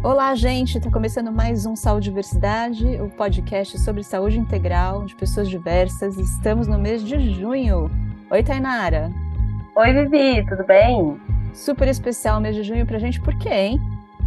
Olá, gente! Está começando mais um Saúde Diversidade, o podcast sobre saúde integral de pessoas diversas. Estamos no mês de junho. Oi, Tainara! Oi, Vivi, tudo bem? Super especial mês de junho pra gente, por quê, hein?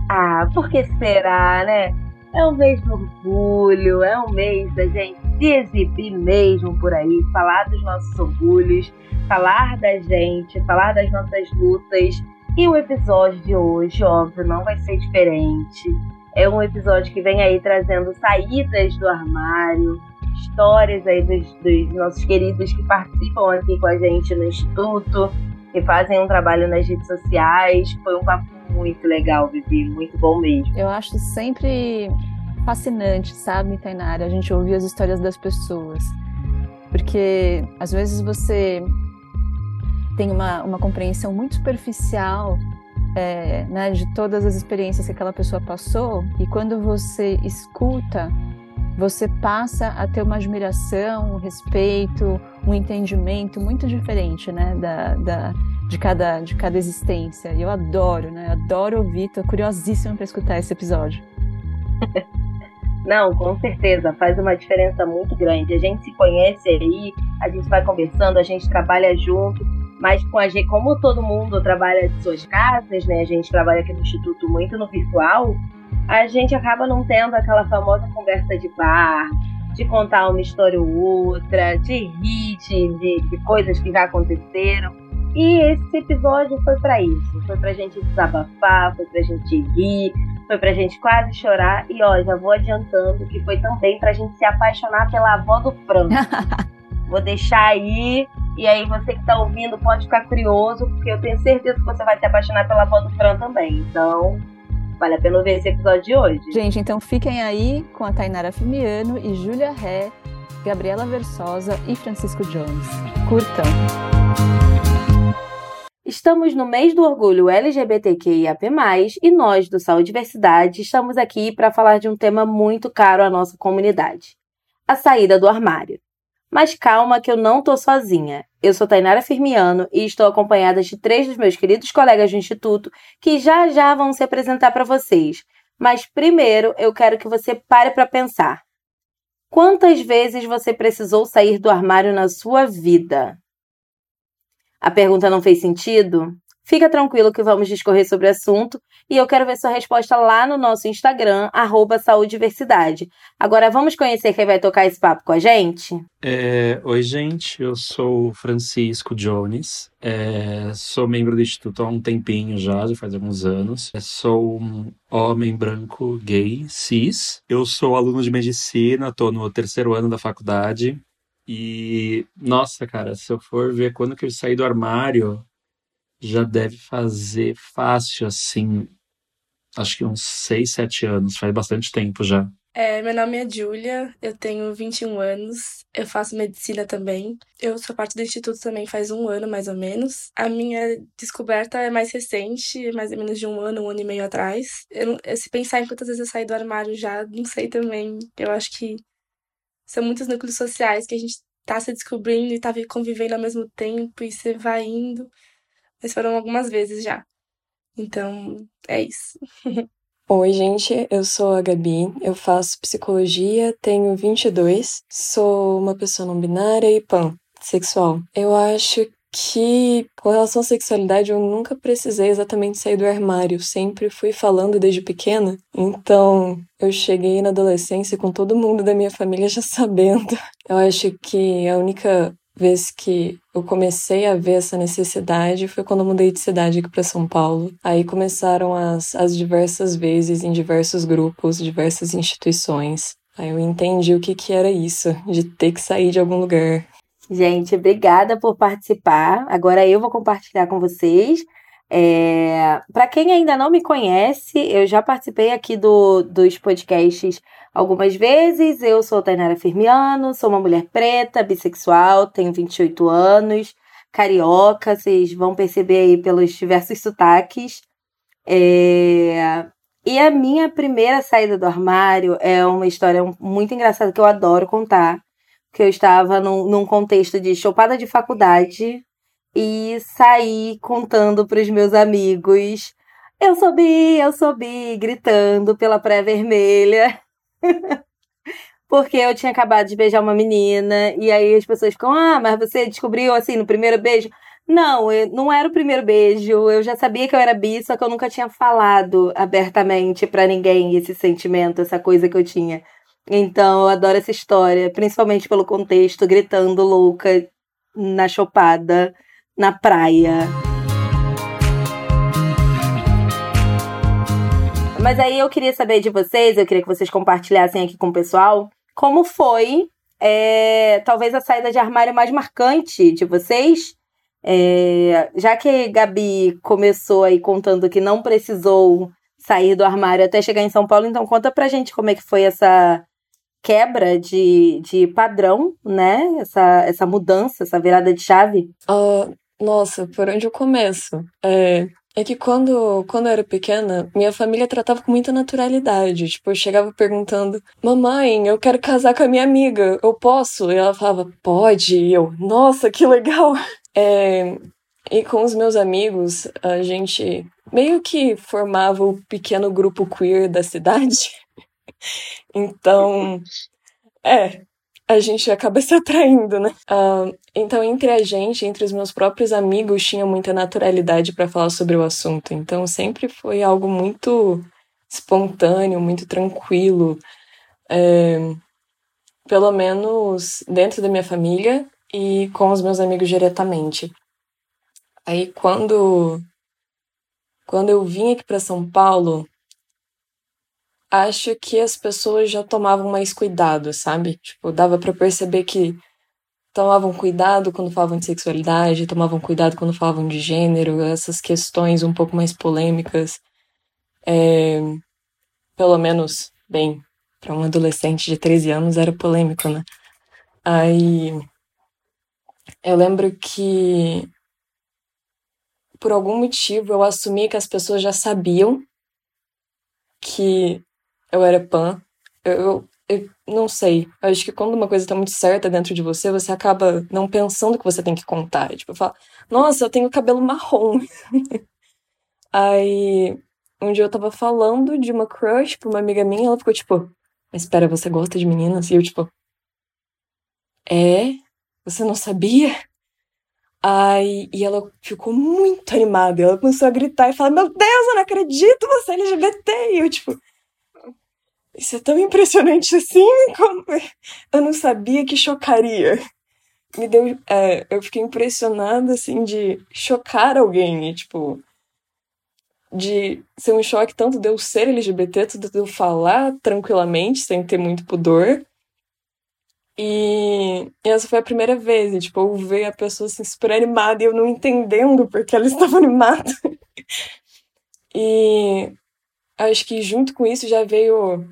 Ah, por que será, né? É um mês do orgulho, é um mês da gente se exibir mesmo por aí, falar dos nossos orgulhos, falar da gente, falar das nossas lutas e o episódio de hoje, óbvio, não vai ser diferente. É um episódio que vem aí trazendo saídas do armário, histórias aí dos, dos nossos queridos que participam aqui com a gente no Instituto, que fazem um trabalho nas redes sociais. Foi um papo muito legal, Vivi, muito bom mesmo. Eu acho sempre fascinante, sabe, Tainara, a gente ouvir as histórias das pessoas. Porque às vezes você tem uma, uma compreensão muito superficial é, né, de todas as experiências que aquela pessoa passou, e quando você escuta, você passa a ter uma admiração, um respeito, um entendimento muito diferente né, da, da, de, cada, de cada existência. E eu adoro, né? Adoro ouvir, tô curiosíssima para escutar esse episódio. Não, com certeza, faz uma diferença muito grande. A gente se conhece aí, a gente vai conversando, a gente trabalha junto, mas com a gente, como todo mundo trabalha de suas casas, né? A gente trabalha aqui no Instituto muito no virtual, a gente acaba não tendo aquela famosa conversa de bar, de contar uma história ou outra, de rir de, de coisas que já aconteceram. E esse episódio foi para isso. Foi pra gente desabafar, foi pra gente rir, foi pra gente quase chorar. E ó, já vou adiantando que foi também pra gente se apaixonar pela avó do Franco. vou deixar aí e aí você que está ouvindo pode ficar curioso, porque eu tenho certeza que você vai se apaixonar pela voz do Fran também. Então, vale a pena ver esse episódio de hoje. Gente, então fiquem aí com a Tainara Fimiano e Júlia Ré, Gabriela Versosa e Francisco Jones. Curtam! Estamos no mês do orgulho LGBTQIAP+, e nós, do Saúde e Diversidade, estamos aqui para falar de um tema muito caro à nossa comunidade. A saída do armário. Mas calma que eu não tô sozinha. Eu sou Tainara Firmiano e estou acompanhada de três dos meus queridos colegas do Instituto que já já vão se apresentar para vocês. Mas primeiro eu quero que você pare para pensar. Quantas vezes você precisou sair do armário na sua vida? A pergunta não fez sentido? Fica tranquilo que vamos discorrer sobre o assunto e eu quero ver sua resposta lá no nosso Instagram, arroba. Agora vamos conhecer quem vai tocar esse papo com a gente? É, oi, gente, eu sou Francisco Jones, é, sou membro do Instituto há um tempinho já, já faz alguns anos. É, sou um homem branco gay, cis. Eu sou aluno de medicina, estou no terceiro ano da faculdade. E, nossa, cara, se eu for ver quando que eu saí do armário, já deve fazer fácil, assim, acho que uns 6, 7 anos, faz bastante tempo já. É, meu nome é Júlia, eu tenho 21 anos, eu faço medicina também. Eu sou parte do instituto também faz um ano, mais ou menos. A minha descoberta é mais recente, mais ou menos de um ano, um ano e meio atrás. Eu, se pensar em quantas vezes eu saí do armário já, não sei também. Eu acho que são muitos núcleos sociais que a gente tá se descobrindo e tá convivendo ao mesmo tempo e você vai indo mas foram algumas vezes já. Então, é isso. Oi, gente, eu sou a Gabi, eu faço psicologia, tenho 22, sou uma pessoa não binária e pan, sexual. Eu acho que, com relação à sexualidade, eu nunca precisei exatamente sair do armário, sempre fui falando desde pequena. Então, eu cheguei na adolescência com todo mundo da minha família já sabendo. Eu acho que a única vez que eu comecei a ver essa necessidade foi quando eu mudei de cidade aqui para São Paulo. Aí começaram as, as diversas vezes em diversos grupos, diversas instituições. Aí eu entendi o que, que era isso, de ter que sair de algum lugar. Gente, obrigada por participar. Agora eu vou compartilhar com vocês. É... Para quem ainda não me conhece, eu já participei aqui do, dos podcasts algumas vezes. Eu sou Tainara Firmiano, sou uma mulher preta, bissexual, tenho 28 anos, carioca, vocês vão perceber aí pelos diversos sotaques. É... E a minha primeira saída do armário é uma história muito engraçada que eu adoro contar. Que eu estava num, num contexto de chopada de faculdade e saí contando para os meus amigos Eu subi, eu subi, gritando pela Praia Vermelha. Porque eu tinha acabado de beijar uma menina, e aí as pessoas ficam, ah, mas você descobriu assim no primeiro beijo? Não, não era o primeiro beijo. Eu já sabia que eu era bi, só que eu nunca tinha falado abertamente para ninguém esse sentimento, essa coisa que eu tinha. Então, eu adoro essa história, principalmente pelo contexto, gritando louca na chopada, na praia. Mas aí eu queria saber de vocês, eu queria que vocês compartilhassem aqui com o pessoal, como foi, é, talvez a saída de armário mais marcante de vocês. É, já que Gabi começou aí contando que não precisou sair do armário até chegar em São Paulo, então conta pra gente como é que foi essa quebra de, de padrão, né? Essa, essa mudança, essa virada de chave. Uh, nossa, por onde eu começo? É, é que quando, quando eu era pequena, minha família tratava com muita naturalidade. Tipo, eu chegava perguntando: Mamãe, eu quero casar com a minha amiga, eu posso? E ela falava: Pode. E eu: Nossa, que legal! É, e com os meus amigos, a gente meio que formava o pequeno grupo queer da cidade. então, é, a gente acaba se atraindo, né? Uh, então, entre a gente, entre os meus próprios amigos, tinha muita naturalidade para falar sobre o assunto. Então, sempre foi algo muito espontâneo, muito tranquilo. É, pelo menos dentro da minha família e com os meus amigos diretamente. Aí, quando, quando eu vim aqui para São Paulo, acho que as pessoas já tomavam mais cuidado, sabe? Tipo, dava para perceber que tomavam cuidado quando falavam de sexualidade, tomavam cuidado quando falavam de gênero, essas questões um pouco mais polêmicas. É, pelo menos, bem, para um adolescente de 13 anos era polêmico, né? Aí eu lembro que por algum motivo eu assumi que as pessoas já sabiam que eu era pan. Eu, eu, eu, não sei. Eu acho que quando uma coisa tá muito certa dentro de você, você acaba não pensando que você tem que contar. Tipo, fala, nossa, eu tenho cabelo marrom. Aí, um dia eu tava falando de uma crush pra uma amiga minha, ela ficou tipo, mas espera, você gosta de meninas? E eu, tipo, é? Você não sabia? Aí, e ela ficou muito animada. Ela começou a gritar e falar: Meu Deus, eu não acredito, você é LGBT. E eu, tipo, isso é tão impressionante assim, como eu não sabia que chocaria. Me deu. É, eu fiquei impressionada, assim, de chocar alguém, e, tipo. De ser um choque tanto de eu ser LGBT, tanto de eu falar tranquilamente, sem ter muito pudor. E, e essa foi a primeira vez, e, tipo, eu ver a pessoa assim, super animada e eu não entendendo porque ela estava animada. e acho que junto com isso já veio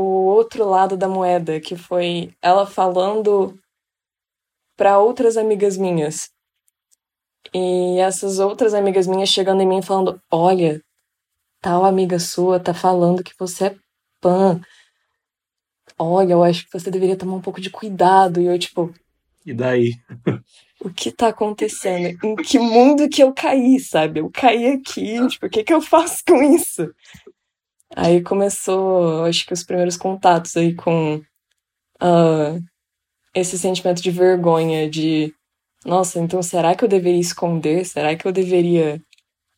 o outro lado da moeda, que foi ela falando para outras amigas minhas. E essas outras amigas minhas chegando em mim falando: Olha, tal amiga sua tá falando que você é pan. Olha, eu acho que você deveria tomar um pouco de cuidado. E eu, tipo. E daí? o que tá acontecendo? Em que mundo que eu caí, sabe? Eu caí aqui, tipo, o que que eu faço com isso? Aí começou, acho que os primeiros contatos aí com uh, esse sentimento de vergonha, de nossa, então será que eu deveria esconder? Será que eu deveria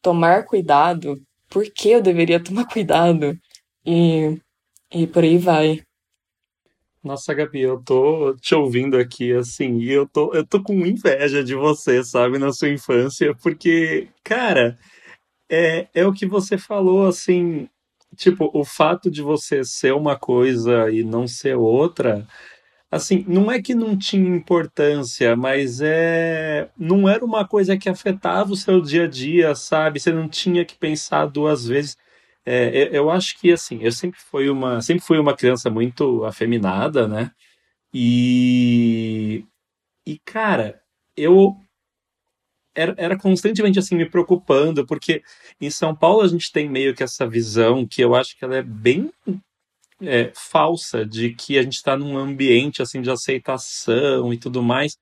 tomar cuidado? Por que eu deveria tomar cuidado? E, e por aí vai. Nossa, Gabi, eu tô te ouvindo aqui, assim, e eu tô, eu tô com inveja de você, sabe, na sua infância, porque, cara, é, é o que você falou, assim, tipo, o fato de você ser uma coisa e não ser outra, assim, não é que não tinha importância, mas é, não era uma coisa que afetava o seu dia a dia, sabe? Você não tinha que pensar duas vezes. É, eu acho que assim, eu sempre fui uma, sempre fui uma criança muito afeminada, né? E e cara, eu era, era constantemente assim me preocupando, porque em São Paulo a gente tem meio que essa visão que eu acho que ela é bem é, falsa de que a gente está num ambiente assim de aceitação e tudo mais.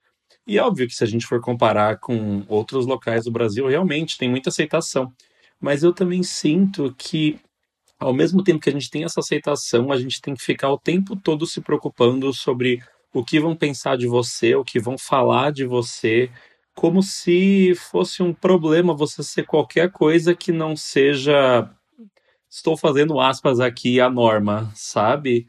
E é óbvio que se a gente for comparar com outros locais do Brasil, realmente tem muita aceitação. mas eu também sinto que ao mesmo tempo que a gente tem essa aceitação, a gente tem que ficar o tempo todo se preocupando sobre o que vão pensar de você, o que vão falar de você, como se fosse um problema você ser qualquer coisa que não seja. Estou fazendo aspas aqui a norma, sabe?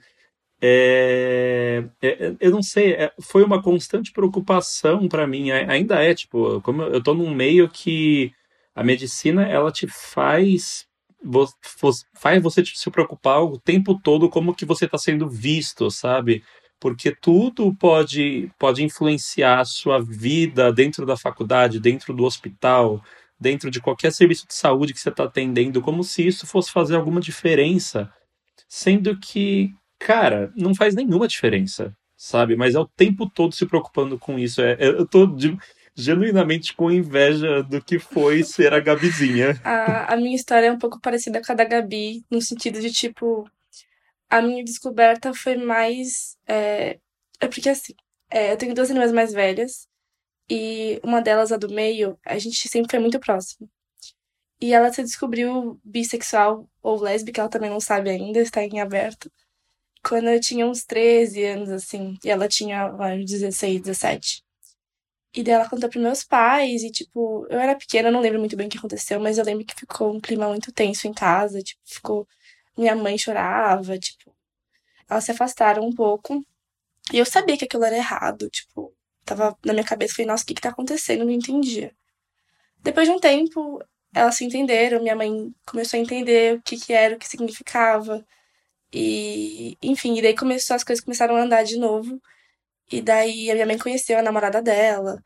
É, é, eu não sei, é, foi uma constante preocupação para mim, ainda é, tipo, como eu estou num meio que a medicina ela te faz faz você se preocupar o tempo todo como que você está sendo visto, sabe? Porque tudo pode, pode influenciar a sua vida dentro da faculdade, dentro do hospital, dentro de qualquer serviço de saúde que você está atendendo, como se isso fosse fazer alguma diferença. Sendo que, cara, não faz nenhuma diferença, sabe? Mas é o tempo todo se preocupando com isso. É, eu tô de, genuinamente com inveja do que foi ser a Gabizinha. A, a minha história é um pouco parecida com a da Gabi, no sentido de, tipo, a minha descoberta foi mais. É, é porque, assim, é, eu tenho duas irmãs mais velhas, e uma delas, a do meio, a gente sempre foi muito próximo. E ela se descobriu bissexual ou lésbica, ela também não sabe ainda, está em aberto. Quando eu tinha uns 13 anos, assim, e ela tinha uns 16, 17. E daí ela contou pros meus pais, e tipo, eu era pequena, não lembro muito bem o que aconteceu, mas eu lembro que ficou um clima muito tenso em casa, tipo, ficou. Minha mãe chorava, tipo, elas se afastaram um pouco. E eu sabia que aquilo era errado, tipo, tava na minha cabeça, falei, nossa, o que que tá acontecendo? Eu não entendia. Depois de um tempo, elas se entenderam, minha mãe começou a entender o que que era, o que significava. E, enfim, e daí começou, as coisas começaram a andar de novo. E daí a minha mãe conheceu a namorada dela.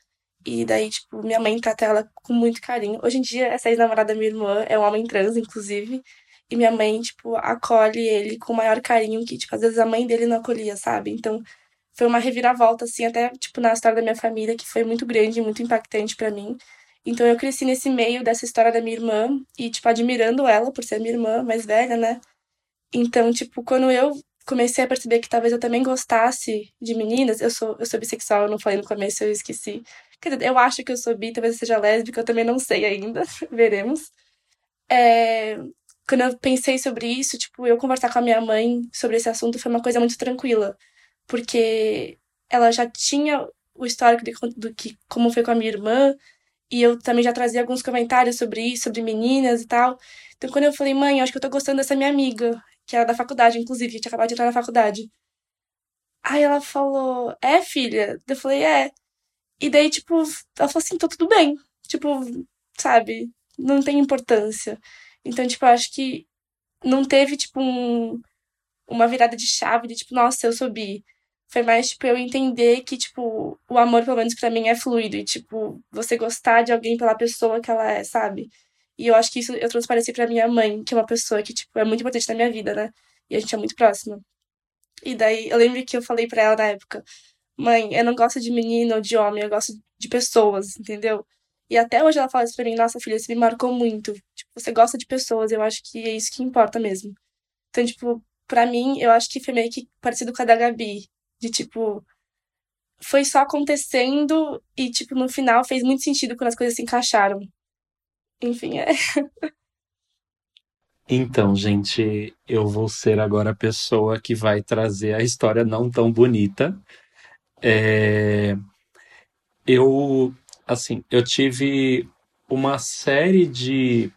E daí, tipo, minha mãe trata ela com muito carinho. Hoje em dia, essa ex-namorada da minha irmã é um homem trans, inclusive. E minha mãe, tipo, acolhe ele com o maior carinho que, tipo, às vezes a mãe dele não acolhia, sabe? Então, foi uma reviravolta, assim, até, tipo, na história da minha família, que foi muito grande e muito impactante para mim. Então, eu cresci nesse meio dessa história da minha irmã e, tipo, admirando ela por ser minha irmã mais velha, né? Então, tipo, quando eu comecei a perceber que talvez eu também gostasse de meninas. Eu sou, eu sou bissexual, eu não falei no começo, eu esqueci. Quer dizer, eu acho que eu sou bi, talvez eu seja lésbica, eu também não sei ainda, veremos. É, quando eu pensei sobre isso, tipo, eu conversar com a minha mãe sobre esse assunto foi uma coisa muito tranquila, porque ela já tinha o histórico de, do que como foi com a minha irmã, e eu também já trazia alguns comentários sobre isso, sobre meninas e tal. Então, quando eu falei, mãe, eu acho que eu tô gostando dessa minha amiga, que era da faculdade, inclusive, que tinha acabado de entrar na faculdade. Aí ela falou, é, filha? Eu falei, é. E daí, tipo, ela falou assim, tô tudo bem. Tipo, sabe? Não tem importância. Então, tipo, eu acho que não teve, tipo, um, uma virada de chave de, tipo, nossa, eu sou bi. Foi mais, tipo, eu entender que, tipo, o amor, pelo menos pra mim, é fluido. E, tipo, você gostar de alguém pela pessoa que ela é, sabe? E eu acho que isso eu transpareci pra minha mãe, que é uma pessoa que, tipo, é muito importante na minha vida, né? E a gente é muito próxima. E daí eu lembro que eu falei pra ela na época: Mãe, eu não gosto de menino ou de homem, eu gosto de pessoas, entendeu? E até hoje ela fala isso pra mim: Nossa, filha, você me marcou muito. Você gosta de pessoas, eu acho que é isso que importa mesmo. Então, tipo, pra mim, eu acho que foi meio que parecido com a da Gabi. De tipo, foi só acontecendo e, tipo, no final fez muito sentido quando as coisas se encaixaram enfim, é. Então, gente, eu vou ser agora a pessoa que vai trazer a história não tão bonita. É... Eu, assim, eu tive uma série de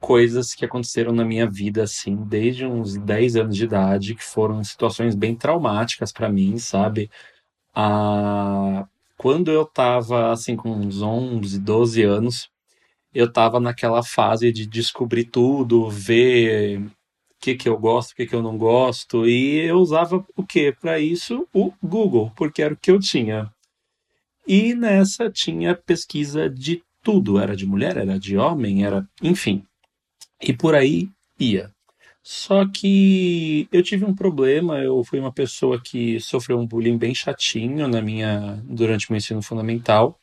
coisas que aconteceram na minha vida, assim, desde uns 10 anos de idade, que foram situações bem traumáticas para mim, sabe? Ah, quando eu tava, assim, com uns 11, 12 anos, eu estava naquela fase de descobrir tudo, ver o que, que eu gosto, o que, que eu não gosto, e eu usava o que para isso? O Google, porque era o que eu tinha. E nessa tinha pesquisa de tudo, era de mulher, era de homem, era, enfim. E por aí ia. Só que eu tive um problema, eu fui uma pessoa que sofreu um bullying bem chatinho na minha durante o meu ensino fundamental.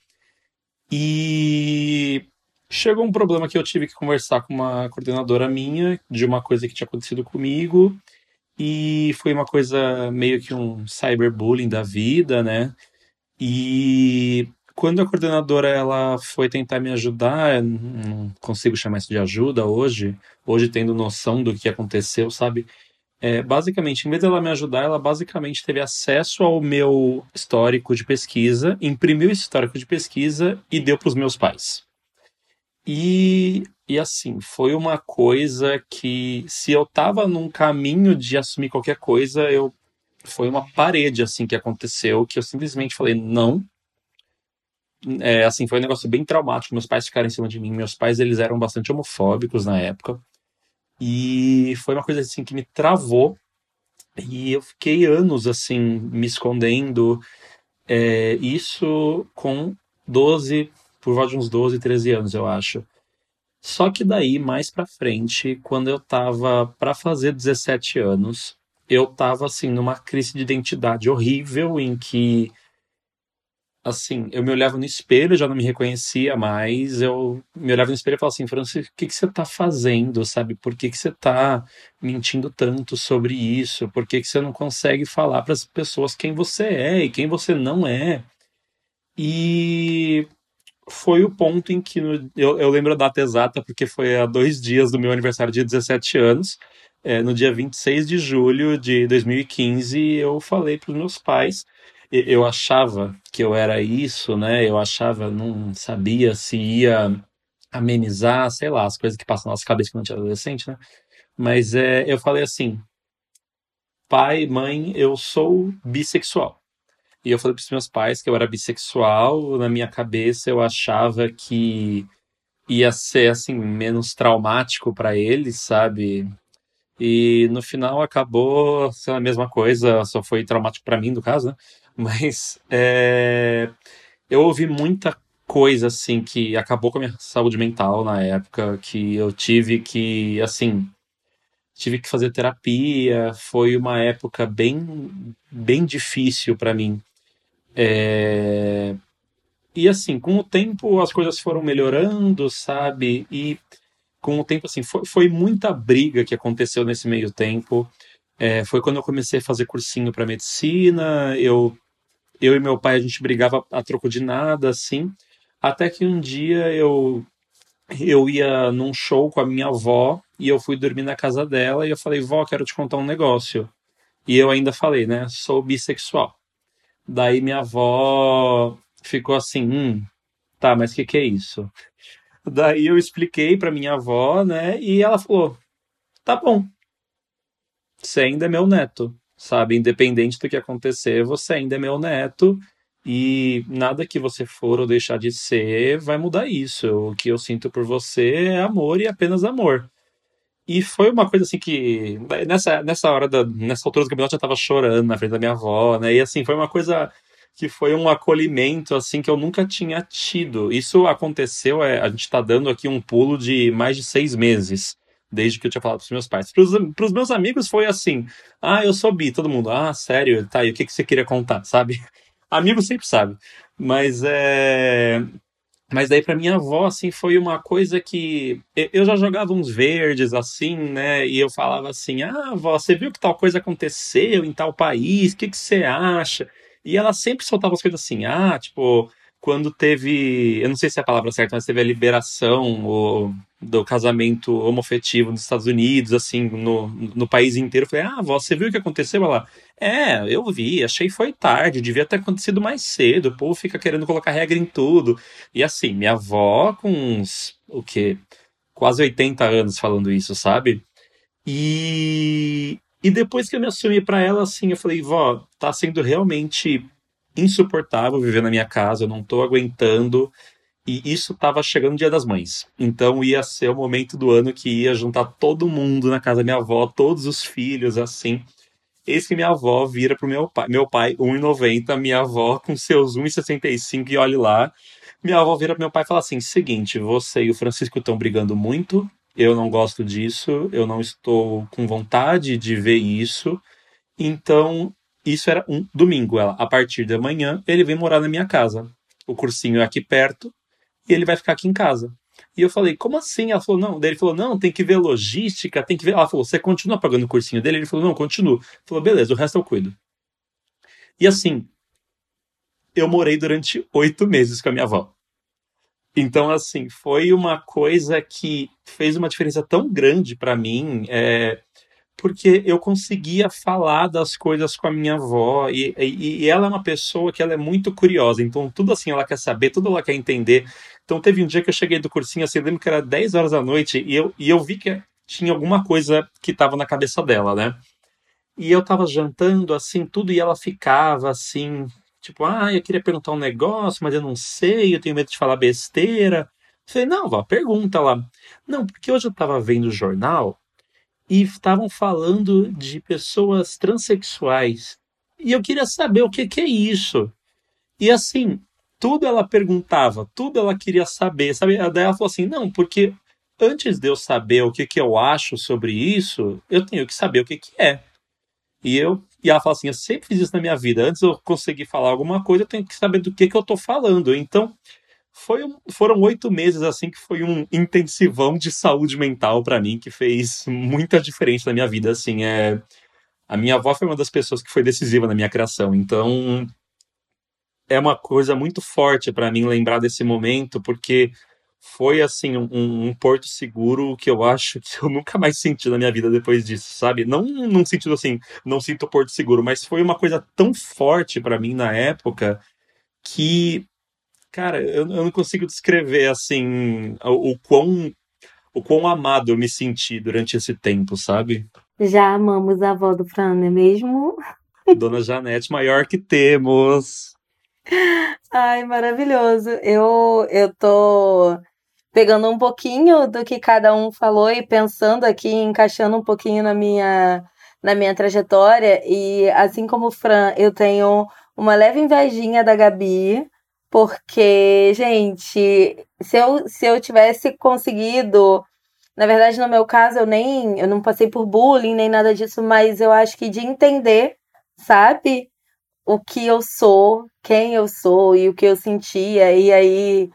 E chegou um problema que eu tive que conversar com uma coordenadora minha de uma coisa que tinha acontecido comigo e foi uma coisa meio que um cyberbullying da vida, né? E quando a coordenadora ela foi tentar me ajudar, não consigo chamar isso de ajuda hoje, hoje tendo noção do que aconteceu, sabe? É, basicamente, em vez dela me ajudar, ela basicamente teve acesso ao meu histórico de pesquisa, imprimiu esse histórico de pesquisa e deu para os meus pais. E, e assim, foi uma coisa que, se eu estava num caminho de assumir qualquer coisa, eu foi uma parede assim que aconteceu, que eu simplesmente falei não. É, assim, foi um negócio bem traumático. Meus pais ficaram em cima de mim. Meus pais, eles eram bastante homofóbicos na época. E foi uma coisa assim que me travou. E eu fiquei anos assim me escondendo. É, isso com 12, por volta de uns 12, 13 anos, eu acho. Só que daí, mais pra frente, quando eu tava para fazer 17 anos, eu tava assim numa crise de identidade horrível em que assim, eu me olhava no espelho, já não me reconhecia mais, eu me olhava no espelho e falava assim, Francis, o que, que você está fazendo, sabe? Por que, que você está mentindo tanto sobre isso? Por que, que você não consegue falar para as pessoas quem você é e quem você não é? E foi o ponto em que, no, eu, eu lembro a data exata, porque foi há dois dias do meu aniversário de 17 anos, é, no dia 26 de julho de 2015, eu falei para os meus pais eu achava que eu era isso, né? Eu achava, não sabia se ia amenizar, sei lá, as coisas que passam na nossa cabeça quando a gente é adolescente, né? Mas é, eu falei assim, pai, mãe, eu sou bissexual. E eu falei para os meus pais que eu era bissexual, na minha cabeça eu achava que ia ser assim menos traumático para eles, sabe? E no final acabou sendo a mesma coisa, só foi traumático para mim, no caso, né? Mas é, eu ouvi muita coisa assim que acabou com a minha saúde mental na época, que eu tive que, assim, tive que fazer terapia. Foi uma época bem, bem difícil para mim. É, e assim, com o tempo as coisas foram melhorando, sabe? E com o tempo, assim, foi, foi muita briga que aconteceu nesse meio tempo. É, foi quando eu comecei a fazer cursinho para medicina, eu eu e meu pai a gente brigava a troco de nada, assim, até que um dia eu eu ia num show com a minha avó e eu fui dormir na casa dela e eu falei, vó, quero te contar um negócio. E eu ainda falei, né, sou bissexual. Daí minha avó ficou assim, hum, tá, mas o que, que é isso? Daí eu expliquei para minha avó, né, e ela falou, tá bom, você ainda é meu neto sabe? Independente do que acontecer, você ainda é meu neto e nada que você for ou deixar de ser vai mudar isso. O que eu sinto por você é amor e apenas amor. E foi uma coisa assim que nessa, nessa hora da nessa altura do campeonato eu já tava chorando na frente da minha avó, né? E assim, foi uma coisa que foi um acolhimento assim que eu nunca tinha tido. Isso aconteceu, é, a gente está dando aqui um pulo de mais de seis meses desde que eu tinha falado pros meus pais. Pros, pros meus amigos foi assim: ah, eu sou bi, todo mundo, ah, sério, tá, e o que, que você queria contar, sabe? Amigo sempre sabe. Mas é. Mas daí para minha avó, assim, foi uma coisa que eu já jogava uns verdes, assim, né? E eu falava assim: ah, avó, você viu que tal coisa aconteceu em tal país? O que, que você acha? E ela sempre soltava as coisas assim: ah, tipo, quando teve, eu não sei se é a palavra certa, mas teve a liberação do casamento homofetivo nos Estados Unidos, assim, no, no país inteiro. Eu falei, ah, você viu o que aconteceu? Ela, é, eu vi, achei foi tarde, devia ter acontecido mais cedo, o povo fica querendo colocar regra em tudo. E assim, minha avó com uns, o quê? Quase 80 anos falando isso, sabe? E, e depois que eu me assumi para ela, assim, eu falei, vó, tá sendo realmente insuportável viver na minha casa, eu não tô aguentando. E isso tava chegando o Dia das Mães. Então ia ser o momento do ano que ia juntar todo mundo na casa da minha avó, todos os filhos, assim. Eis que minha avó vira pro meu pai. Meu pai, 1,90, minha avó com seus 1,65 e olhe lá. Minha avó vira pro meu pai e fala assim: seguinte, você e o Francisco estão brigando muito, eu não gosto disso, eu não estou com vontade de ver isso. Então isso era um domingo. Ela, a partir da manhã, ele vem morar na minha casa. O cursinho é aqui perto e ele vai ficar aqui em casa. E eu falei, como assim? Ela falou, não. Daí ele falou, não, tem que ver logística, tem que ver. Ela falou, você continua pagando o cursinho dele? Ele falou, não, continuo. Falou, beleza, o resto eu cuido. E assim, eu morei durante oito meses com a minha avó. Então, assim, foi uma coisa que fez uma diferença tão grande para mim, é, porque eu conseguia falar das coisas com a minha avó, e, e, e, ela é uma pessoa que ela é muito curiosa, então tudo assim ela quer saber, tudo ela quer entender. Então teve um dia que eu cheguei do cursinho, assim, eu lembro que era 10 horas da noite, e eu, e eu vi que tinha alguma coisa que estava na cabeça dela, né? E eu tava jantando, assim, tudo, e ela ficava assim, tipo, ah, eu queria perguntar um negócio, mas eu não sei, eu tenho medo de falar besteira. Eu falei, não, vá, pergunta lá. Não, porque hoje eu tava vendo o jornal e estavam falando de pessoas transexuais. E eu queria saber o que, que é isso. E assim, tudo ela perguntava, tudo ela queria saber, sabe? Daí ela falou assim: não, porque antes de eu saber o que, que eu acho sobre isso, eu tenho que saber o que, que é. E eu e ela fala assim: eu sempre fiz isso na minha vida. Antes eu conseguir falar alguma coisa, eu tenho que saber do que, que eu tô falando. Então, foi, foram oito meses assim que foi um intensivão de saúde mental para mim, que fez muita diferença na minha vida. Assim, é. A minha avó foi uma das pessoas que foi decisiva na minha criação. Então, é uma coisa muito forte para mim lembrar desse momento, porque foi assim um, um, porto seguro que eu acho que eu nunca mais senti na minha vida depois disso, sabe? Não num sentido assim, não sinto porto seguro, mas foi uma coisa tão forte para mim na época que, cara, eu, eu não consigo descrever assim o, o quão o quão amado eu me senti durante esse tempo, sabe? Já amamos a avó do Fran, não é mesmo? Dona Janete, maior que temos. Ai, maravilhoso. Eu, eu tô pegando um pouquinho do que cada um falou e pensando aqui, encaixando um pouquinho na minha, na minha trajetória. E assim como o Fran, eu tenho uma leve invejinha da Gabi, porque, gente, se eu, se eu tivesse conseguido. Na verdade, no meu caso, eu nem eu não passei por bullying nem nada disso, mas eu acho que de entender, sabe? o que eu sou, quem eu sou e o que eu sentia. E aí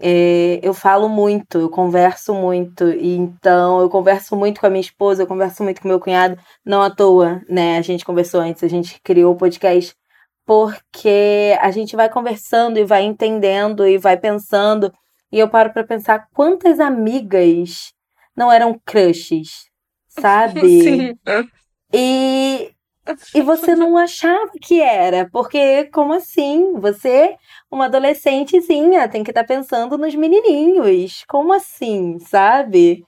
é, eu falo muito, eu converso muito. E então eu converso muito com a minha esposa, eu converso muito com meu cunhado. Não à toa, né? A gente conversou antes, a gente criou o podcast porque a gente vai conversando e vai entendendo e vai pensando. E eu paro para pensar quantas amigas não eram crushes, sabe? Sim. E e você não achava que era, porque como assim? Você, uma adolescentezinha, tem que estar tá pensando nos menininhos. Como assim, sabe?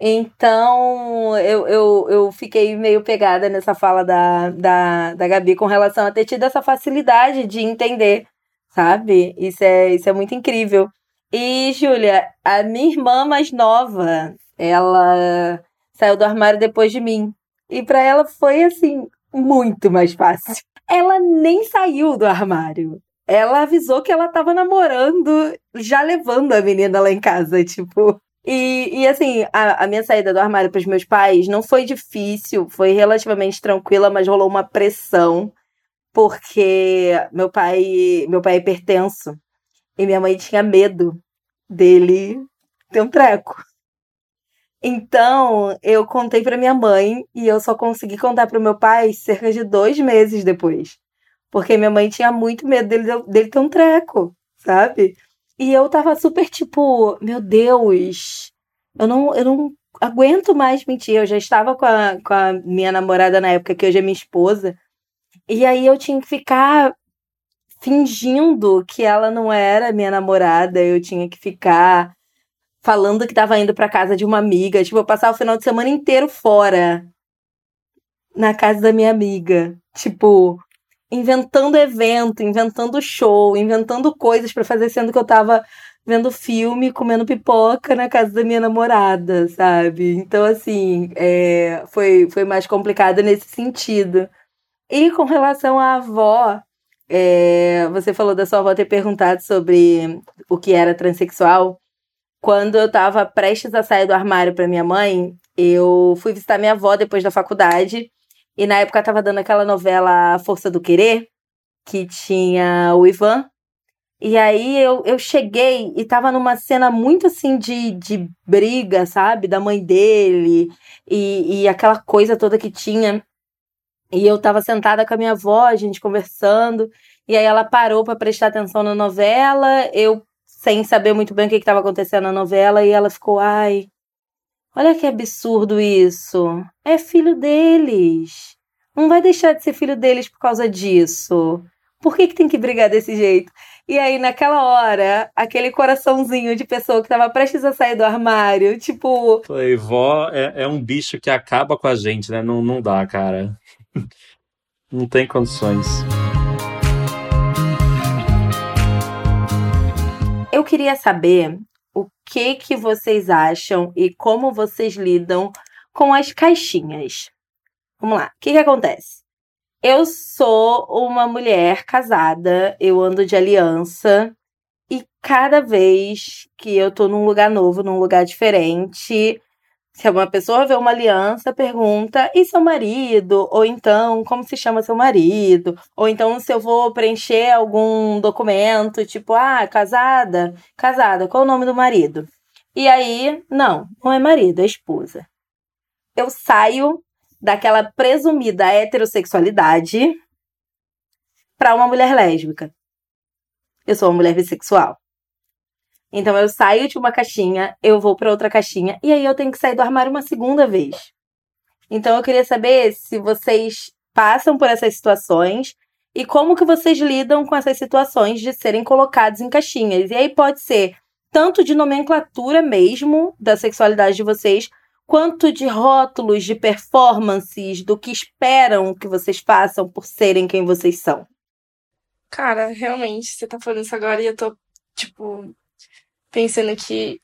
Então, eu, eu, eu fiquei meio pegada nessa fala da, da, da Gabi com relação a ter tido essa facilidade de entender, sabe? Isso é, isso é muito incrível. E, Júlia, a minha irmã mais nova, ela saiu do armário depois de mim. E para ela foi assim, muito mais fácil. Ela nem saiu do armário. Ela avisou que ela tava namorando, já levando a menina lá em casa, tipo. E, e assim, a, a minha saída do armário para os meus pais não foi difícil, foi relativamente tranquila, mas rolou uma pressão, porque meu pai, meu pai é hipertenso e minha mãe tinha medo dele ter um treco. Então, eu contei para minha mãe e eu só consegui contar para o meu pai cerca de dois meses depois. Porque minha mãe tinha muito medo dele, dele ter um treco, sabe? E eu tava super tipo, meu Deus, eu não, eu não aguento mais mentir. Eu já estava com a, com a minha namorada na época, que hoje é minha esposa. E aí eu tinha que ficar fingindo que ela não era minha namorada, eu tinha que ficar falando que tava indo pra casa de uma amiga. Tipo, eu passar o final de semana inteiro fora. Na casa da minha amiga. Tipo, inventando evento, inventando show, inventando coisas para fazer, sendo que eu tava vendo filme, comendo pipoca na casa da minha namorada, sabe? Então, assim, é, foi, foi mais complicado nesse sentido. E com relação à avó, é, você falou da sua avó ter perguntado sobre o que era transexual. Quando eu tava prestes a sair do armário para minha mãe, eu fui visitar minha avó depois da faculdade. E na época tava dando aquela novela Força do Querer, que tinha o Ivan. E aí eu, eu cheguei e tava numa cena muito assim de, de briga, sabe? Da mãe dele e, e aquela coisa toda que tinha. E eu tava sentada com a minha avó, a gente conversando. E aí ela parou para prestar atenção na novela, eu sem saber muito bem o que estava acontecendo na novela, e ela ficou, ai, olha que absurdo isso. É filho deles. Não vai deixar de ser filho deles por causa disso. Por que, que tem que brigar desse jeito? E aí, naquela hora, aquele coraçãozinho de pessoa que tava prestes a sair do armário, tipo. Falei, vó é, é um bicho que acaba com a gente, né? Não, não dá, cara. não tem condições. Eu queria saber o que que vocês acham e como vocês lidam com as caixinhas. Vamos lá. O que que acontece? Eu sou uma mulher casada, eu ando de aliança e cada vez que eu tô num lugar novo, num lugar diferente, se uma pessoa vê uma aliança, pergunta: e seu marido? Ou então, como se chama seu marido? Ou então, se eu vou preencher algum documento, tipo, ah, casada? Casada, qual o nome do marido? E aí, não, não é marido, é esposa. Eu saio daquela presumida heterossexualidade para uma mulher lésbica. Eu sou uma mulher bissexual. Então eu saio de uma caixinha, eu vou para outra caixinha e aí eu tenho que sair do armário uma segunda vez. Então eu queria saber se vocês passam por essas situações e como que vocês lidam com essas situações de serem colocados em caixinhas. E aí pode ser tanto de nomenclatura mesmo da sexualidade de vocês, quanto de rótulos, de performances, do que esperam que vocês façam por serem quem vocês são. Cara, realmente, você tá falando isso agora e eu tô, tipo, pensando que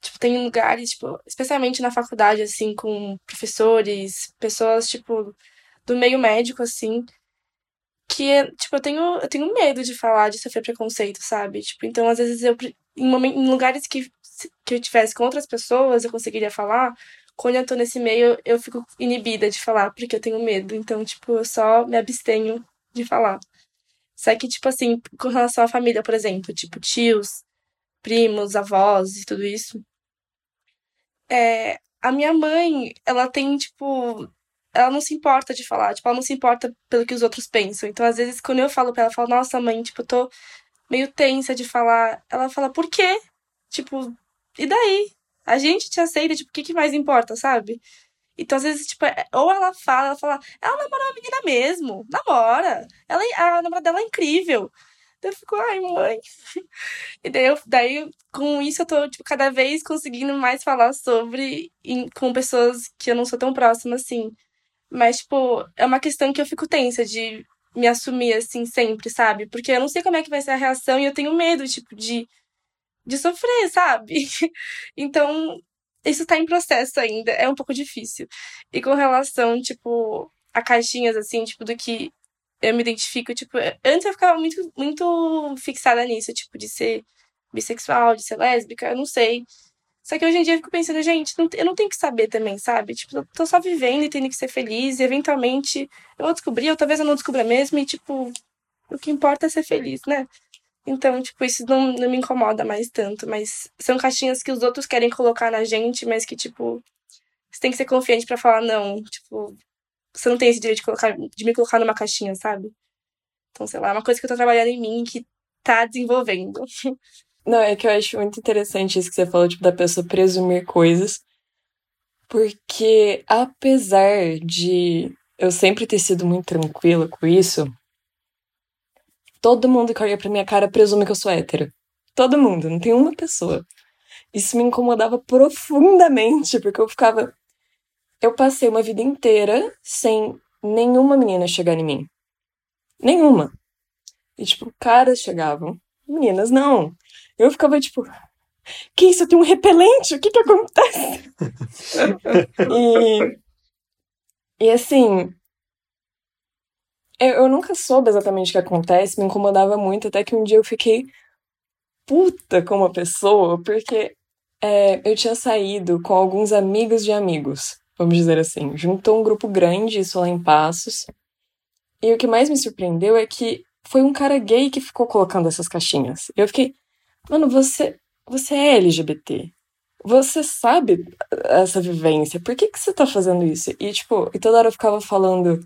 tipo, tem lugares, tipo, especialmente na faculdade, assim, com professores, pessoas, tipo, do meio médico, assim, que, tipo, eu tenho, eu tenho medo de falar, de sofrer preconceito, sabe? Tipo, então, às vezes, eu, em, em lugares que, que eu tivesse com outras pessoas, eu conseguiria falar, quando eu tô nesse meio, eu fico inibida de falar, porque eu tenho medo. Então, tipo, eu só me abstenho de falar. Só que, tipo assim, com relação à família, por exemplo, tipo, tios, primos, avós e tudo isso. É, a minha mãe, ela tem, tipo. Ela não se importa de falar, tipo, ela não se importa pelo que os outros pensam. Então, às vezes, quando eu falo pra ela, eu falo, nossa, mãe, tipo, eu tô meio tensa de falar. Ela fala, por quê? Tipo, e daí? A gente te aceita, tipo, o que, que mais importa, sabe? Então, às vezes, tipo, é, ou ela fala, ela fala, ela namora uma menina mesmo, namora. Ela, a namorada dela é incrível. Daí eu fico, ai, mãe. E daí, eu, daí, com isso, eu tô, tipo, cada vez conseguindo mais falar sobre em, com pessoas que eu não sou tão próxima, assim. Mas, tipo, é uma questão que eu fico tensa de me assumir, assim, sempre, sabe? Porque eu não sei como é que vai ser a reação e eu tenho medo, tipo, de, de sofrer, sabe? então, isso tá em processo ainda, é um pouco difícil. E com relação, tipo, a caixinhas, assim, tipo, do que eu me identifico, tipo, antes eu ficava muito, muito fixada nisso, tipo, de ser bissexual, de ser lésbica, eu não sei. Só que hoje em dia eu fico pensando, gente, não, eu não tenho que saber também, sabe? Tipo, eu tô só vivendo e tendo que ser feliz, e eventualmente eu vou descobrir, ou talvez eu não descubra mesmo, e tipo, o que importa é ser feliz, né? Então, tipo, isso não, não me incomoda mais tanto, mas são caixinhas que os outros querem colocar na gente, mas que, tipo, você tem que ser confiante para falar não. Tipo, você não tem esse direito de, colocar, de me colocar numa caixinha, sabe? Então, sei lá, é uma coisa que eu tô trabalhando em mim que tá desenvolvendo. Não, é que eu acho muito interessante isso que você falou, tipo, da pessoa presumir coisas. Porque apesar de eu sempre ter sido muito tranquila com isso, todo mundo que olha pra minha cara presume que eu sou hétero. Todo mundo, não tem uma pessoa. Isso me incomodava profundamente, porque eu ficava, eu passei uma vida inteira sem nenhuma menina chegar em mim. Nenhuma. E, tipo, caras chegavam. Meninas, não. Eu ficava, tipo, que isso? Eu tenho um repelente? O que que acontece? e, e assim, eu, eu nunca soube exatamente o que acontece, me incomodava muito, até que um dia eu fiquei puta com uma pessoa, porque é, eu tinha saído com alguns amigos de amigos vamos dizer assim. Juntou um grupo grande, isso lá em Passos. E o que mais me surpreendeu é que foi um cara gay que ficou colocando essas caixinhas. Eu fiquei, mano, você, você é LGBT. Você sabe essa vivência. Por que, que você tá fazendo isso? E, tipo, e toda hora eu ficava falando.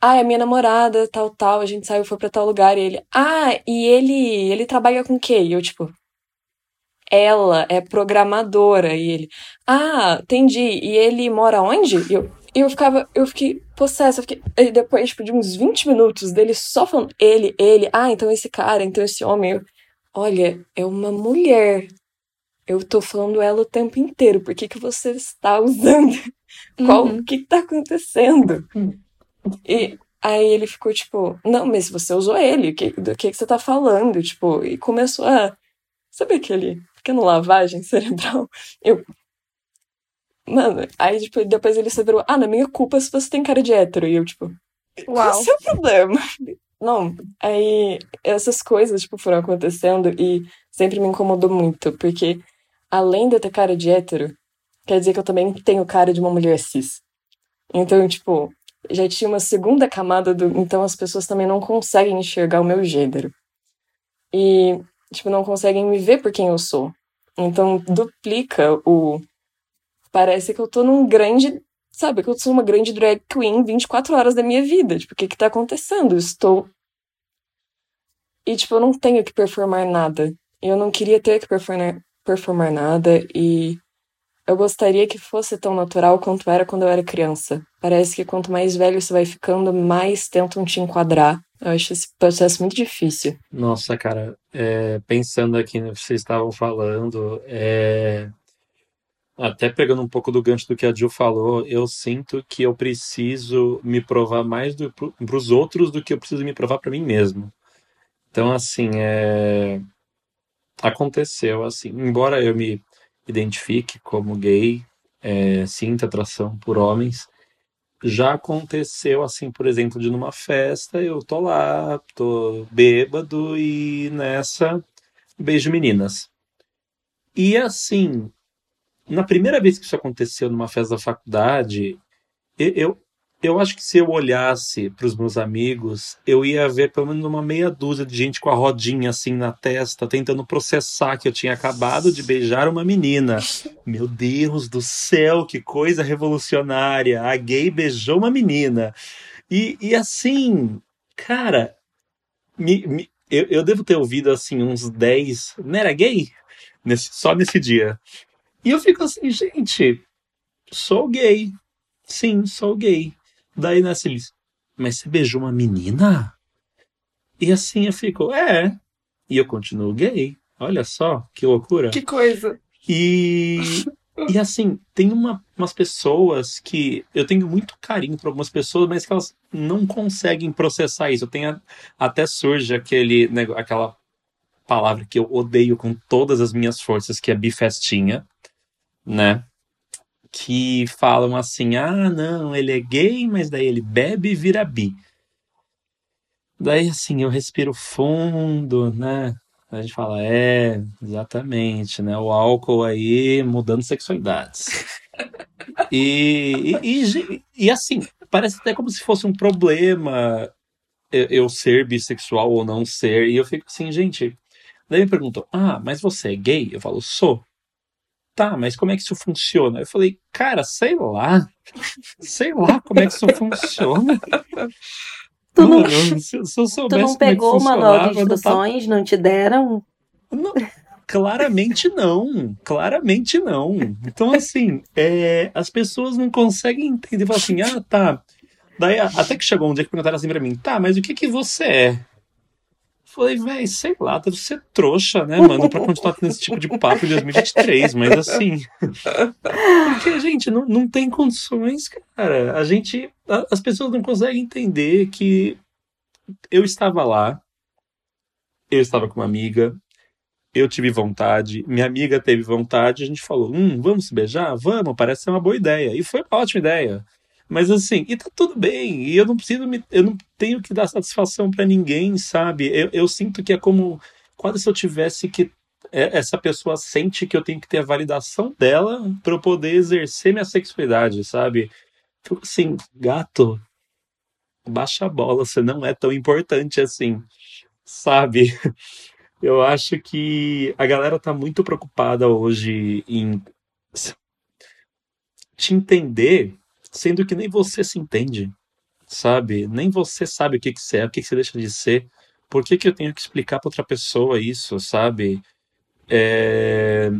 ah, é minha namorada, tal, tal, a gente saiu, foi pra tal lugar, e ele, ah, e ele, ele trabalha com o quê? E eu, tipo, ela é programadora, e ele, ah, entendi, e ele mora onde? E eu, eu ficava, eu fiquei possessa, eu fiquei, e depois, tipo, de uns 20 minutos dele só falando, ele, ele, ah, então esse cara, então esse homem, eu, olha, é uma mulher, eu tô falando ela o tempo inteiro, por que que você está usando? Qual, uhum. o que tá acontecendo? Uhum. E aí ele ficou tipo, não, mas você usou ele, que, do que, que você tá falando? Tipo, e começou a. Sabe aquele pequeno lavagem cerebral? Eu. Mano, aí tipo, depois ele se virou, ah, não é minha culpa se você tem cara de hétero. E eu, tipo, Uau. qual é o seu problema? Não, aí essas coisas, tipo, foram acontecendo e sempre me incomodou muito, porque além de eu ter cara de hétero, quer dizer que eu também tenho cara de uma mulher cis. Então, tipo, já tinha uma segunda camada do. Então as pessoas também não conseguem enxergar o meu gênero. E, tipo, não conseguem me ver por quem eu sou. Então duplica o. Parece que eu tô num grande. Sabe, que eu sou uma grande drag queen 24 horas da minha vida. Tipo, o que que tá acontecendo? Eu estou. E, tipo, eu não tenho que performar nada. Eu não queria ter que performar, performar nada. E eu gostaria que fosse tão natural quanto era quando eu era criança. Parece que quanto mais velho você vai ficando, mais tentam te enquadrar. Eu acho esse processo muito difícil. Nossa, cara, é, pensando aqui no que vocês estavam falando, é, até pegando um pouco do gancho do que a Jill falou, eu sinto que eu preciso me provar mais para os outros do que eu preciso me provar para mim mesmo. Então, assim, é, aconteceu assim. Embora eu me identifique como gay, é, sinta atração por homens. Já aconteceu assim, por exemplo, de numa festa, eu tô lá, tô bêbado e nessa beijo meninas. E assim, na primeira vez que isso aconteceu numa festa da faculdade, eu, eu acho que se eu olhasse para os meus amigos, eu ia ver pelo menos uma meia dúzia de gente com a rodinha assim na testa, tentando processar que eu tinha acabado de beijar uma menina. Meu Deus do céu, que coisa revolucionária! A gay beijou uma menina. E, e assim, cara, me, me, eu, eu devo ter ouvido assim uns 10. Não era gay? Nesse, só nesse dia. E eu fico assim, gente, sou gay. Sim, sou gay. Daí nessa eles, mas você beijou uma menina? E assim eu fico, é. E eu continuo gay. Olha só, que loucura. Que coisa. E, e assim, tem uma, umas pessoas que eu tenho muito carinho por algumas pessoas, mas que elas não conseguem processar isso. Eu tenho até surge aquele aquela palavra que eu odeio com todas as minhas forças, que é bifestinha, né? Que falam assim: ah, não, ele é gay, mas daí ele bebe e vira bi. Daí, assim, eu respiro fundo, né? A gente fala, é, exatamente, né? O álcool aí mudando sexualidades. e, e, e, e, assim, parece até como se fosse um problema eu, eu ser bissexual ou não ser. E eu fico assim, gente. Daí me perguntam, ah, mas você é gay? Eu falo, sou tá, mas como é que isso funciona? Eu falei, cara, sei lá. Sei lá como é que isso funciona. Tu não, Mano, se, se eu soubesse tu não é pegou é o manual de instruções, tava... não te deram? Não, claramente não. Claramente não. Então, assim, é, as pessoas não conseguem entender. Falam assim, ah, tá. Daí, até que chegou um dia que perguntaram assim pra mim, tá, mas o que que você é? Falei, velho, sei lá, deve ser trouxa, né, mano, pra continuar tendo esse tipo de papo em 2023, mas assim. Porque, gente, não, não tem condições, cara. A gente. A, as pessoas não conseguem entender que eu estava lá, eu estava com uma amiga, eu tive vontade, minha amiga teve vontade, a gente falou, hum, vamos se beijar? Vamos, parece ser uma boa ideia. E foi uma ótima ideia. Mas assim, e tá tudo bem, e eu não preciso me, eu não tenho que dar satisfação para ninguém, sabe? Eu, eu sinto que é como quase se eu tivesse que é, essa pessoa sente que eu tenho que ter a validação dela para eu poder exercer minha sexualidade, sabe? Fico assim, gato, baixa a bola, você não é tão importante assim, sabe? Eu acho que a galera tá muito preocupada hoje em te entender sendo que nem você se entende, sabe? Nem você sabe o que, que você é, o que, que você deixa de ser. Por que, que eu tenho que explicar para outra pessoa isso, sabe? É...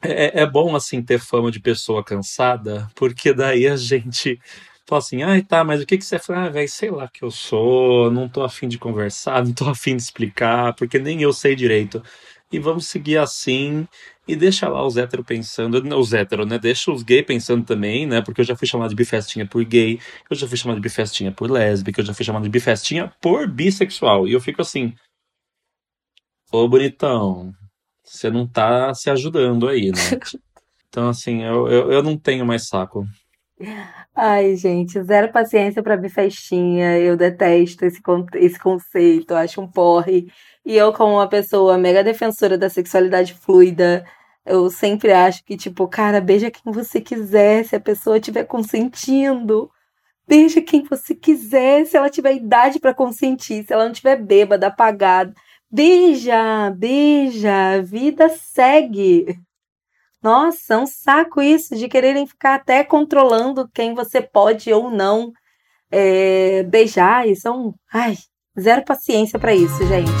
É, é bom, assim, ter fama de pessoa cansada, porque daí a gente fala assim, ai, tá, mas o que que você fala? Ah, velho, sei lá que eu sou, não tô afim de conversar, não tô afim de explicar, porque nem eu sei direito. E vamos seguir assim, e deixa lá os héteros pensando, os héteros, né? Deixa os gays pensando também, né? Porque eu já fui chamado de bifestinha por gay, eu já fui chamado de bifestinha por lésbica, eu já fui chamado de bifestinha por bissexual. E eu fico assim, ô bonitão, você não tá se ajudando aí, né? Então, assim, eu, eu, eu não tenho mais saco. Ai, gente, zero paciência para bifestinha. Eu detesto esse, esse conceito, acho um porre. E eu, como uma pessoa mega defensora da sexualidade fluida, eu sempre acho que, tipo, cara, beija quem você quiser, se a pessoa estiver consentindo. Beija quem você quiser, se ela tiver idade para consentir, se ela não tiver bêbada, apagada. Beija, beija, vida segue. Nossa, é um saco isso de quererem ficar até controlando quem você pode ou não é, beijar. Isso é um. Ai, zero paciência para isso, gente.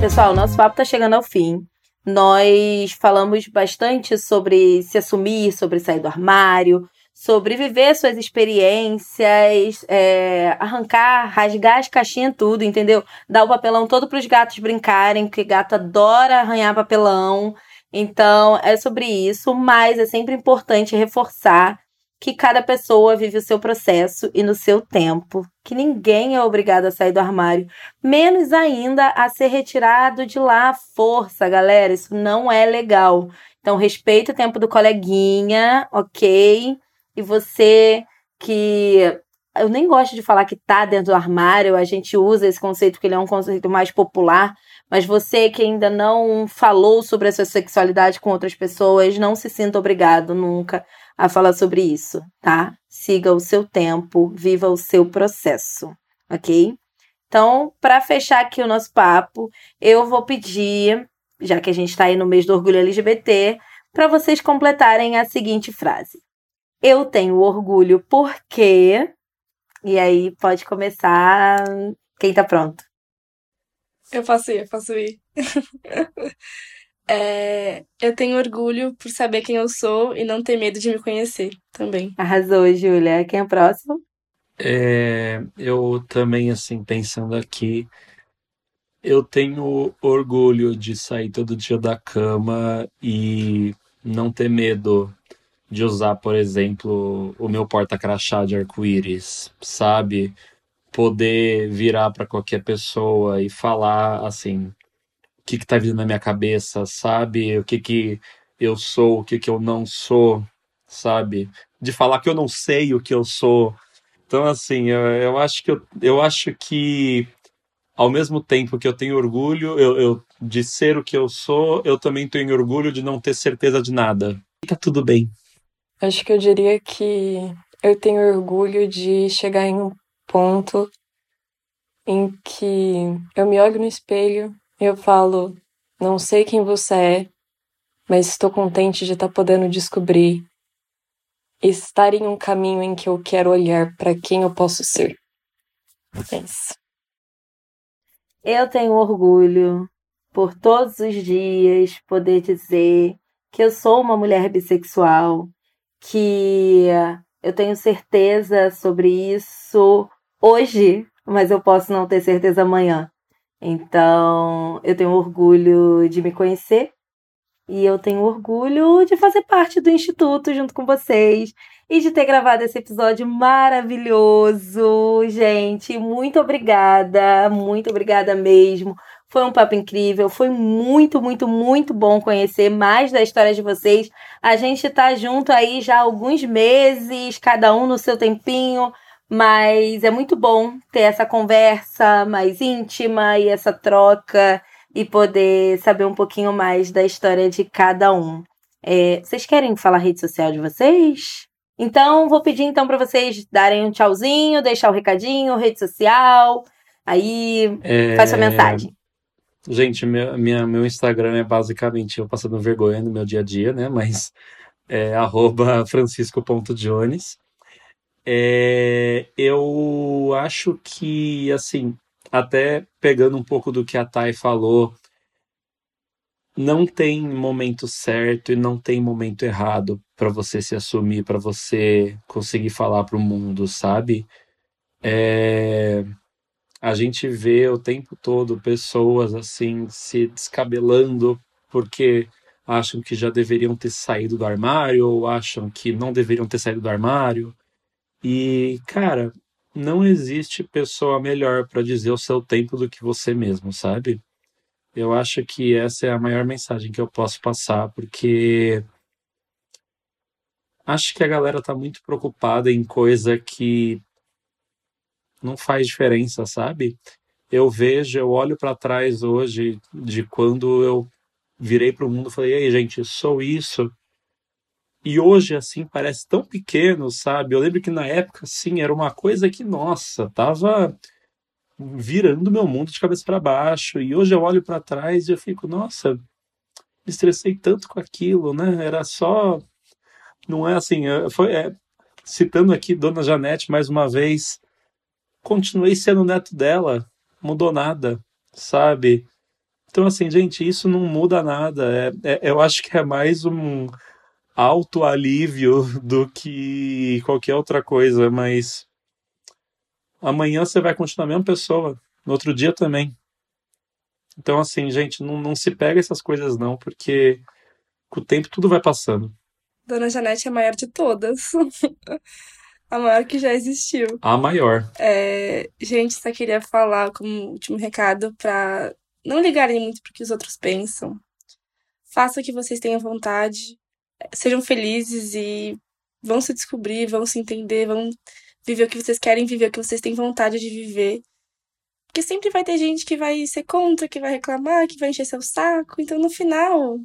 Pessoal, nosso papo tá chegando ao fim. Nós falamos bastante sobre se assumir, sobre sair do armário, sobre viver suas experiências, é, arrancar, rasgar as caixinhas tudo, entendeu? Dar o papelão todo para os gatos brincarem, porque gato adora arranhar papelão. Então, é sobre isso, mas é sempre importante reforçar que cada pessoa vive o seu processo e no seu tempo, que ninguém é obrigado a sair do armário, menos ainda a ser retirado de lá à força, galera. Isso não é legal. Então, respeita o tempo do coleguinha, ok? e você que eu nem gosto de falar que tá dentro do armário, a gente usa esse conceito porque ele é um conceito mais popular, mas você que ainda não falou sobre a sua sexualidade com outras pessoas, não se sinta obrigado nunca a falar sobre isso, tá? Siga o seu tempo, viva o seu processo, ok? Então, para fechar aqui o nosso papo, eu vou pedir, já que a gente está aí no mês do orgulho LGBT, para vocês completarem a seguinte frase. Eu tenho orgulho porque. E aí pode começar quem tá pronto. Eu faço ir, eu faço ir. é, eu tenho orgulho por saber quem eu sou e não ter medo de me conhecer também. Arrasou, Júlia. Quem é o próximo? É, eu também, assim, pensando aqui, eu tenho orgulho de sair todo dia da cama e não ter medo de usar, por exemplo, o meu porta-crachá de arco-íris, sabe? Poder virar para qualquer pessoa e falar assim, que que tá vindo na minha cabeça, sabe? O que que eu sou, o que que eu não sou, sabe? De falar que eu não sei o que eu sou. Então, assim, eu, eu acho que eu, eu acho que ao mesmo tempo que eu tenho orgulho eu, eu, de ser o que eu sou, eu também tenho orgulho de não ter certeza de nada. Tá tudo bem. Acho que eu diria que eu tenho orgulho de chegar em um ponto em que eu me olho no espelho eu falo: não sei quem você é, mas estou contente de estar tá podendo descobrir estar em um caminho em que eu quero olhar para quem eu posso ser. É isso. Eu tenho orgulho por todos os dias poder dizer que eu sou uma mulher bissexual, que eu tenho certeza sobre isso hoje, mas eu posso não ter certeza amanhã. Então, eu tenho orgulho de me conhecer e eu tenho orgulho de fazer parte do Instituto junto com vocês e de ter gravado esse episódio maravilhoso. Gente, muito obrigada, muito obrigada mesmo foi um papo incrível, foi muito, muito, muito bom conhecer mais da história de vocês. A gente tá junto aí já há alguns meses, cada um no seu tempinho, mas é muito bom ter essa conversa mais íntima e essa troca e poder saber um pouquinho mais da história de cada um. É, vocês querem falar a rede social de vocês? Então, vou pedir então para vocês darem um tchauzinho, deixar o um recadinho, rede social. Aí, é... faz sua mensagem. Gente, meu, minha, meu Instagram é basicamente eu passando vergonha no meu dia a dia, né? Mas é francisco.jones. É, eu acho que, assim, até pegando um pouco do que a Thay falou, não tem momento certo e não tem momento errado para você se assumir, para você conseguir falar para o mundo, sabe? É, a gente vê o tempo todo pessoas assim se descabelando porque acham que já deveriam ter saído do armário ou acham que não deveriam ter saído do armário. E, cara, não existe pessoa melhor para dizer o seu tempo do que você mesmo, sabe? Eu acho que essa é a maior mensagem que eu posso passar, porque acho que a galera tá muito preocupada em coisa que não faz diferença, sabe? Eu vejo, eu olho para trás hoje de quando eu virei para o mundo e falei: "Ei, gente, sou isso". E hoje assim parece tão pequeno, sabe? Eu lembro que na época assim era uma coisa que, nossa, tava virando meu mundo de cabeça para baixo. E hoje eu olho para trás e eu fico, nossa, me estressei tanto com aquilo, né? Era só não é assim, é, foi é, citando aqui Dona Janete mais uma vez, continuei sendo neto dela, mudou nada, sabe? Então, assim, gente, isso não muda nada. É, é, eu acho que é mais um alto alívio do que qualquer outra coisa, mas amanhã você vai continuar a mesma pessoa, no outro dia também. Então, assim, gente, não, não se pega essas coisas não, porque com o tempo tudo vai passando. Dona Janete é a maior de todas. a maior que já existiu. A maior. É, gente, só queria falar como último recado para não ligarem muito pro que os outros pensam. Faça o que vocês tenham vontade. Sejam felizes e vão se descobrir, vão se entender, vão viver o que vocês querem viver, o que vocês têm vontade de viver. Porque sempre vai ter gente que vai ser contra, que vai reclamar, que vai encher seu saco. Então, no final,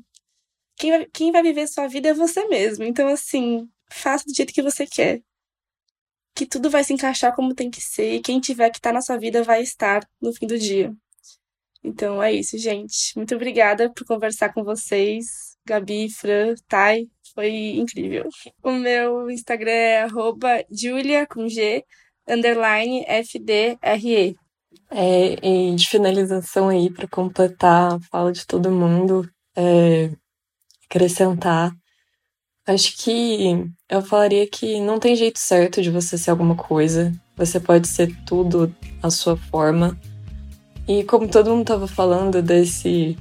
quem vai, quem vai viver sua vida é você mesmo. Então, assim, faça do jeito que você quer. Que tudo vai se encaixar como tem que ser. E quem tiver que estar tá na sua vida vai estar no fim do dia. Então é isso, gente. Muito obrigada por conversar com vocês. Gabi, Fran, Thay. Foi incrível. O meu Instagram é Julia com G, underline FDRE. É, e de finalização aí, para completar a fala de todo mundo, é, acrescentar. Acho que eu falaria que não tem jeito certo de você ser alguma coisa. Você pode ser tudo à sua forma. E como todo mundo estava falando desse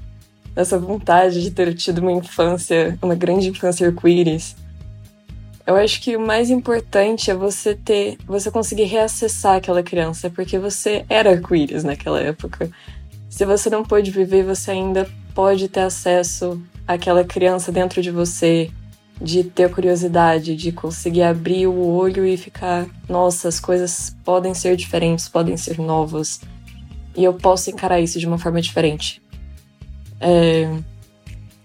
dessa vontade de ter tido uma infância, uma grande infância arco-íris, eu acho que o mais importante é você ter, você conseguir reacessar aquela criança, porque você era arco-íris naquela época. Se você não pôde viver, você ainda pode ter acesso àquela criança dentro de você, de ter curiosidade, de conseguir abrir o olho e ficar, nossa, as coisas podem ser diferentes, podem ser novas. E eu posso encarar isso de uma forma diferente. É,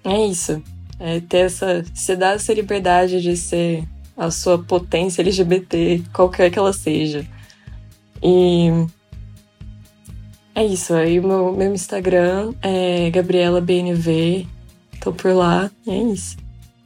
é isso. É ter essa. Se dar essa liberdade de ser a sua potência LGBT, qualquer que ela seja. E é isso. Aí o meu, meu Instagram é GabrielaBNV. Tô por lá. É isso.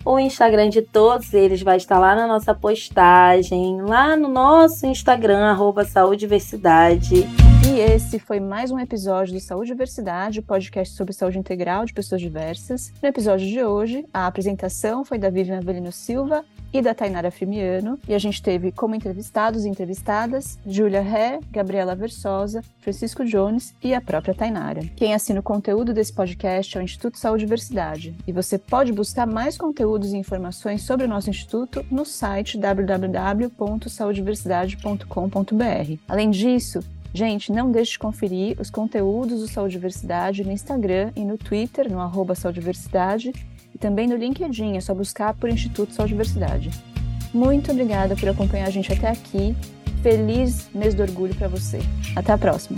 O Instagram de todos eles vai estar lá na nossa postagem, lá no nosso Instagram, arroba Saúde Diversidade. E esse foi mais um episódio do Saúde e Diversidade, podcast sobre saúde integral de pessoas diversas. No episódio de hoje, a apresentação foi da Vivian Avelino Silva e da Tainara Firmiano, e a gente teve como entrevistados e entrevistadas Júlia Ré, Gabriela Versosa, Francisco Jones e a própria Tainara. Quem assina o conteúdo desse podcast é o Instituto Saúde e Diversidade, e você pode buscar mais conteúdos e informações sobre o nosso instituto no site www.saudediversidade.com.br. Além disso, Gente, não deixe de conferir os conteúdos do Saúde Diversidade no Instagram e no Twitter, no arroba Diversidade, e também no LinkedIn, é só buscar por Instituto Saúde Diversidade. Muito obrigada por acompanhar a gente até aqui. Feliz mês do orgulho para você. Até a próxima.